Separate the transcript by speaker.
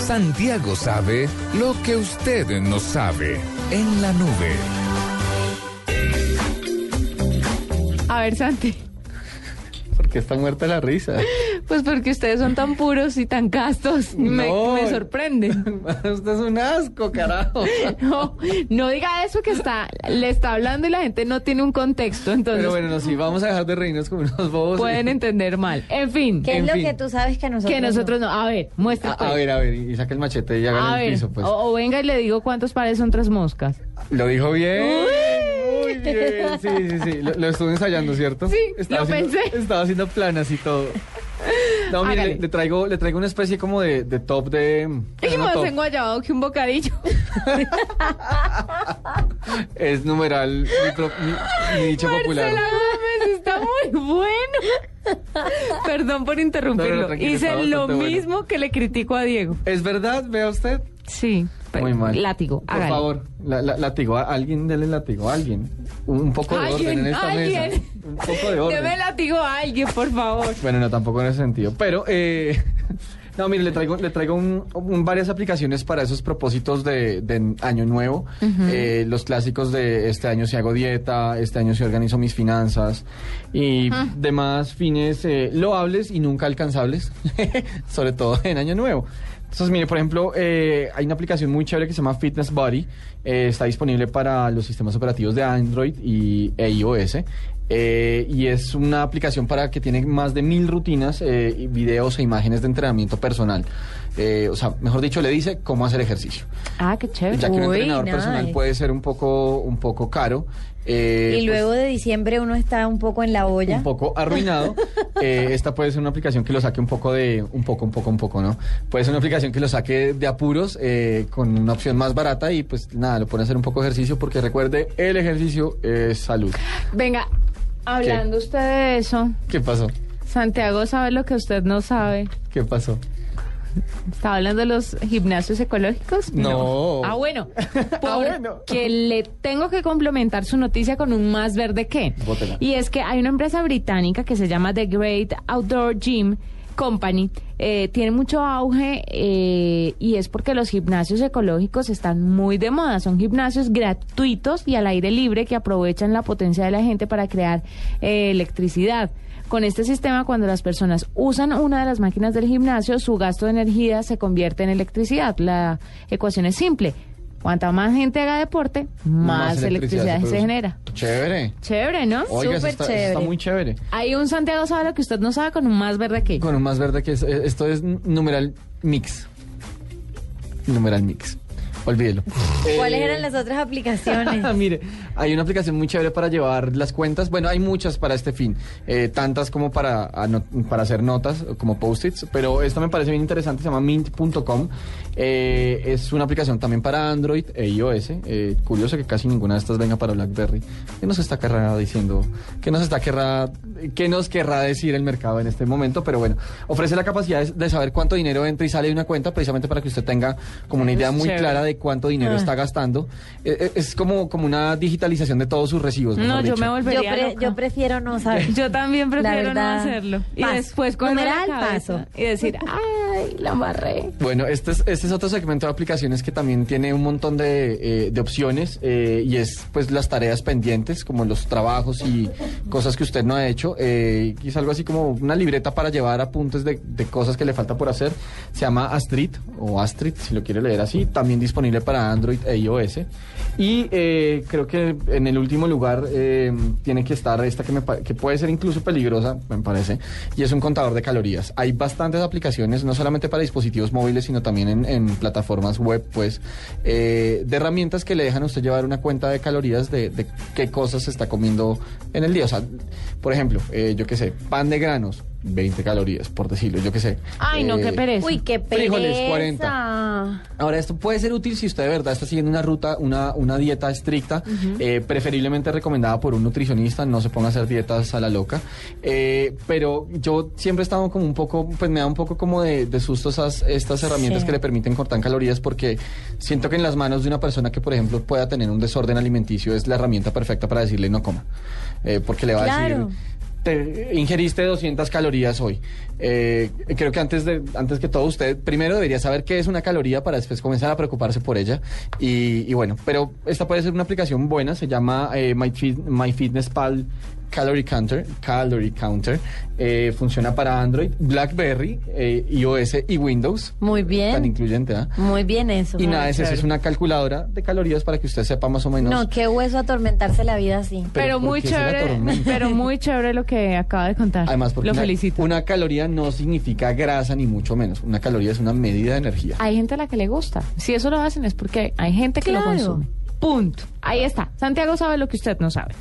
Speaker 1: Santiago sabe lo que usted no sabe en la nube.
Speaker 2: A ver, Santi.
Speaker 3: ¿Por qué está muerta la risa?
Speaker 2: Pues porque ustedes son tan puros y tan castos. Me,
Speaker 3: No.
Speaker 2: me sorprende.
Speaker 3: Usted es un asco, carajo.
Speaker 2: No, no diga eso que está, le está hablando y la gente no tiene un contexto, entonces
Speaker 3: Pero bueno, no, sí, vamos a dejar de reírnos como unos bobos.
Speaker 2: pueden entender mal. En fin,
Speaker 4: ¿Qué
Speaker 3: En
Speaker 4: es lo
Speaker 3: fin.
Speaker 4: que tú sabes que nosotros
Speaker 2: que nosotros no. A ver, muestra.
Speaker 3: A,
Speaker 2: pues.
Speaker 3: a ver, a ver, y saca el machete y haga el
Speaker 2: ver,
Speaker 3: piso, pues.
Speaker 2: o, o venga y le digo cuántos pares son tres moscas.
Speaker 3: Lo dijo bien. Muy bien. Sí, sí, sí. Lo, lo estuve ensayando, ¿cierto?
Speaker 2: Sí,
Speaker 3: Estaba
Speaker 2: lo
Speaker 3: haciendo-
Speaker 2: pensé.
Speaker 3: Estaba haciendo planas y todo. No, mire, le, le traigo, le traigo una especie como de, de top de.
Speaker 2: Y más
Speaker 3: top.
Speaker 2: enguayabado que un bocadillo.
Speaker 3: Es numeral mi, pro- mi- mi popular.
Speaker 2: Marcela Gómez está muy bueno. Perdón por interrumpirlo.
Speaker 3: no,
Speaker 2: Hice lo
Speaker 3: bueno.
Speaker 2: mismo que le critico a Diego.
Speaker 3: ¿Es verdad? Vea usted.
Speaker 2: Sí. Pero-
Speaker 3: Muy mal.
Speaker 2: Látigo.
Speaker 3: Por
Speaker 2: hágale.
Speaker 3: favor, la, la- látigo. a alguien dele látigo a alguien. Un, poco de orden en esta
Speaker 2: alguien.
Speaker 3: mesa. Un poco de orden.
Speaker 2: Deme látigo a alguien, por favor.
Speaker 3: Bueno, no, tampoco en ese sentido. Pero, eh, no, mire, le traigo, le traigo un- un- varias aplicaciones para esos propósitos de, de año nuevo. Eh, los clásicos de este año si hago dieta, este año si organizo mis finanzas y demás fines eh, loables y nunca alcanzables, sobre todo en año nuevo. Entonces, mire, por ejemplo, eh, hay una aplicación muy chévere que se llama Fitness Body. Eh, está disponible para los sistemas operativos de Android y e iOS. Eh, y es una aplicación para que tiene más de mil rutinas, eh, videos e imágenes de entrenamiento personal. Eh, o sea, mejor dicho, le dice cómo hacer ejercicio.
Speaker 2: Ah, qué chévere.
Speaker 3: Ya que un
Speaker 4: Uy,
Speaker 3: entrenador personal
Speaker 4: nice.
Speaker 3: puede ser un poco, un poco caro. eh,
Speaker 4: Y luego de diciembre uno está un poco en la olla.
Speaker 3: un poco arruinado. eh, esta puede ser una aplicación que lo saque un poco de, un poco, un poco, un poco, ¿no? Puede ser una aplicación que lo saque de apuros eh, con una opción más barata y pues nada, lo pone a hacer un poco de ejercicio porque recuerde, el ejercicio es salud.
Speaker 2: Venga, hablando usted de eso,
Speaker 3: ¿Qué pasó?
Speaker 2: Santiago sabe lo que usted no sabe.
Speaker 3: ¿Qué pasó?
Speaker 2: ¿Estaba hablando de los gimnasios ecológicos?
Speaker 3: No.
Speaker 2: Ah, bueno.
Speaker 3: Ah, bueno.
Speaker 2: Que le tengo que complementar su noticia con un más verde que.
Speaker 3: Bótela.
Speaker 2: Y es que hay una empresa británica que se llama The Great Outdoor Gym Company. eh, tiene mucho auge eh, y es porque los gimnasios ecológicos están muy de moda. Son gimnasios gratuitos y al aire libre que aprovechan la potencia de la gente para crear eh, electricidad. Con este sistema, cuando las personas usan una de las máquinas del gimnasio, su gasto de energía se convierte en electricidad. La ecuación es simple. Cuanta más gente haga deporte, más, electricidad, se, genera.
Speaker 3: Chévere.
Speaker 2: Chévere, ¿no?
Speaker 3: Oiga,
Speaker 4: Súper
Speaker 3: está,
Speaker 4: chévere.
Speaker 3: está muy chévere.
Speaker 2: Hay un Santiago sabe lo que usted no sabe con un más verde que.
Speaker 3: Con un más verde que es, eh, esto es numeral mix. Numeral mix. Olvídelo.
Speaker 4: ¿Cuáles
Speaker 3: Eh,
Speaker 4: eran las otras aplicaciones?
Speaker 3: Mire, hay una aplicación muy chévere para llevar las cuentas. Bueno, hay muchas para este fin, eh, tantas como para, ano- para hacer notas, como post-its, pero esta me parece bien interesante, se llama mint.com. Eh, es una aplicación también para Android e iOS. Eh, curioso que casi ninguna de estas venga para BlackBerry. ¿Qué nos está querrá diciendo? ¿Qué nos está querrá, qué nos querrá decir el mercado en este momento? Pero bueno, ofrece la capacidad de, de saber cuánto dinero entra y sale de una cuenta, precisamente para que usted tenga como una idea muy
Speaker 2: chévere.
Speaker 3: clara de cuánto dinero
Speaker 4: Ah.
Speaker 3: está gastando. Eh, eh, es como, como una digitalización de todos sus recibos.
Speaker 2: No, yo
Speaker 3: dicho.
Speaker 2: me
Speaker 4: Yo,
Speaker 2: volvería
Speaker 4: pre-
Speaker 2: loca.
Speaker 4: yo prefiero no saber.
Speaker 2: Yo también prefiero no hacerlo. Y
Speaker 4: Paso.
Speaker 2: después con cabeza
Speaker 4: paso.
Speaker 2: y decir, la amarré.
Speaker 3: Bueno, este es, este es otro segmento de aplicaciones que también tiene un montón de, eh, de opciones eh, y es pues las tareas pendientes, como los trabajos y cosas que usted no ha hecho. eh, y es algo así como una libreta para llevar apuntes de, de cosas que le falta por hacer. Se llama Astrid o Astrid, si lo quiere leer así. También disponible para Android e iOS. Y eh, creo que en el último lugar eh, tiene que estar esta que, me, que puede ser incluso peligrosa, me parece, y es un contador de calorías. Hay bastantes aplicaciones, no solamente para dispositivos móviles, sino también en, en plataformas web, pues, eh, de herramientas que le dejan a usted llevar una cuenta de calorías de, de qué cosas se está comiendo en el día. O sea, por ejemplo, eh, yo qué sé, pan de granos, 20 calorías, por decirlo, yo qué sé.
Speaker 2: Ay, no,
Speaker 3: Eh,
Speaker 2: qué pereza.
Speaker 4: Uy, qué pereza.
Speaker 3: Frijoles, 40. Ahora, esto puede ser útil si usted de verdad está siguiendo una ruta, una, una dieta estricta, eh, preferiblemente recomendada por un nutricionista, no se ponga a hacer dietas a la loca. Eh, pero yo siempre he estado como un poco, pues me da un poco como de, de susto esas, estas herramientas
Speaker 4: Sí.
Speaker 3: que le permiten cortar calorías porque siento que en las manos de una persona que, por ejemplo, pueda tener un desorden alimenticio es la herramienta perfecta para decirle no coma. Eh, porque le va a decir te ingeriste 200 calorías hoy. Eh, creo que antes de antes que todo usted primero debería saber qué es una caloría para después comenzar a preocuparse por ella. Y, y bueno, pero esta puede ser una aplicación buena, se llama eh, My, MyFitnessPal Calorie Counter, Calorie Counter. Eh, funciona para Android, BlackBerry, eh, iOS y Windows.
Speaker 4: Muy
Speaker 3: Tan
Speaker 4: bien.
Speaker 3: incluyente, ¿ah?
Speaker 4: Muy bien eso.
Speaker 3: Y nada, es es una calculadora de calorías para que usted sepa más o menos.
Speaker 4: No, qué hueso atormentarse la vida así.
Speaker 3: Pero
Speaker 2: Pero,
Speaker 3: ¿por
Speaker 2: muy chévere, pero muy chévere lo que acaba de contar.
Speaker 3: Además, porque
Speaker 2: lo
Speaker 3: una,
Speaker 2: felicito.
Speaker 3: una caloría no significa grasa ni mucho menos. Una caloría es una medida de energía.
Speaker 2: Hay gente a la que le gusta. Si eso lo hacen es porque hay gente que
Speaker 4: Claro.
Speaker 2: lo consume. Punto. Ahí está. Santiago sabe lo que usted no sabe.